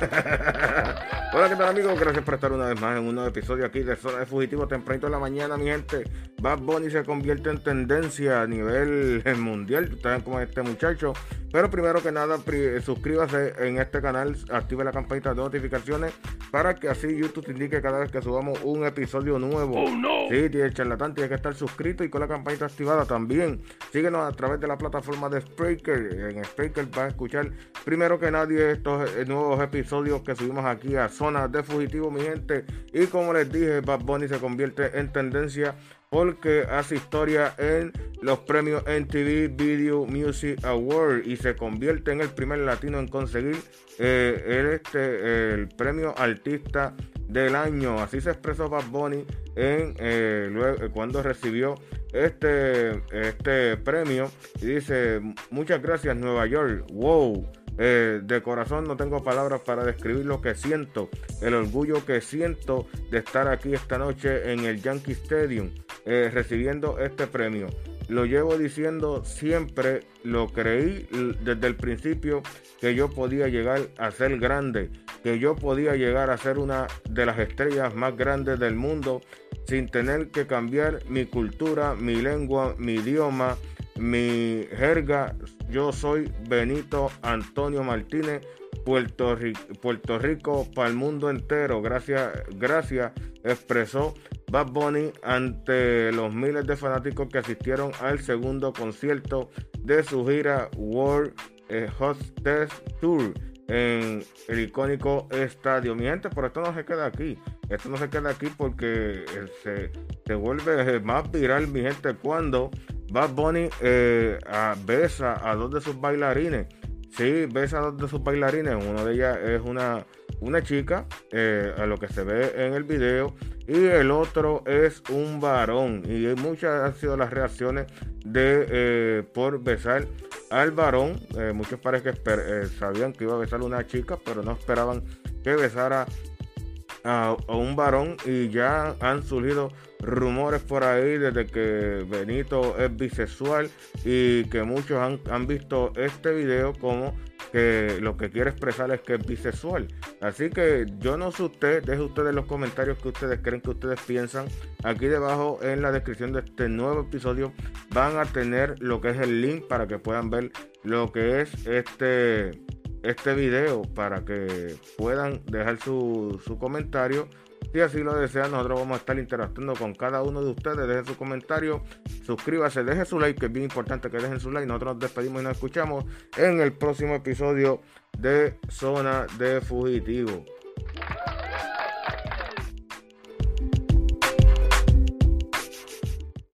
Hola, ¿qué tal amigos? Gracias por estar una vez más en un nuevo episodio aquí de Zona de Fugitivo tempranito en la mañana, mi gente. Bad Bunny se convierte en tendencia a nivel mundial. Ustedes es este muchacho. Pero primero que nada, suscríbase en este canal, active la campanita de notificaciones para que así YouTube te indique cada vez que subamos un episodio nuevo. Oh, no. Sí, tiene charlatán, tiene que estar suscrito y con la campanita activada también. Síguenos a través de la plataforma de Spreaker. En Spreaker vas a escuchar primero que nadie estos eh, nuevos episodios que subimos aquí a Zona de Fugitivo, mi gente. Y como les dije, Bad Bunny se convierte en tendencia porque hace historia en los premios MTV Video Music Award y se convierte en el primer latino en conseguir eh, el, este, el premio artista del año. Así se expresó Bad Bunny en, eh, cuando recibió este, este premio y dice muchas gracias Nueva York. Wow. Eh, de corazón no tengo palabras para describir lo que siento, el orgullo que siento de estar aquí esta noche en el Yankee Stadium eh, recibiendo este premio. Lo llevo diciendo siempre, lo creí desde el principio que yo podía llegar a ser grande, que yo podía llegar a ser una de las estrellas más grandes del mundo sin tener que cambiar mi cultura, mi lengua, mi idioma, mi jerga. Yo soy Benito Antonio Martínez, Puerto Rico, Puerto Rico para el mundo entero. Gracias, gracias, expresó Bad Bunny ante los miles de fanáticos que asistieron al segundo concierto de su gira World eh, Hostess Tour en el icónico estadio. Mi gente, pero esto no se queda aquí. Esto no se queda aquí porque eh, se, se vuelve más viral, mi gente, cuando Bad Bunny eh, besa a dos de sus bailarines. Sí, besa a dos de sus bailarines. Una de ellas es una, una chica, eh, a lo que se ve en el video. Y el otro es un varón. Y muchas han sido las reacciones de eh, por besar al varón. muchos parece que sabían que iba a besar a una chica, pero no esperaban que besara a, un varón y ya han surgido rumores por ahí desde que Benito es bisexual y que muchos han, visto este video como que lo que quiere expresar es que es bisexual. Así que yo no sé usted, deje ustedes los comentarios que ustedes creen que ustedes piensan. Aquí debajo en la descripción de este nuevo episodio van a tener lo que es el link para que puedan ver lo que es este este video para que puedan dejar su, su comentario. Si así lo desean, nosotros vamos a estar interactuando con cada uno de ustedes. Dejen su comentario, suscríbase, dejen su like, que es bien importante que dejen su like. Nosotros nos despedimos y nos escuchamos en el próximo episodio de Zona de Fugitivo.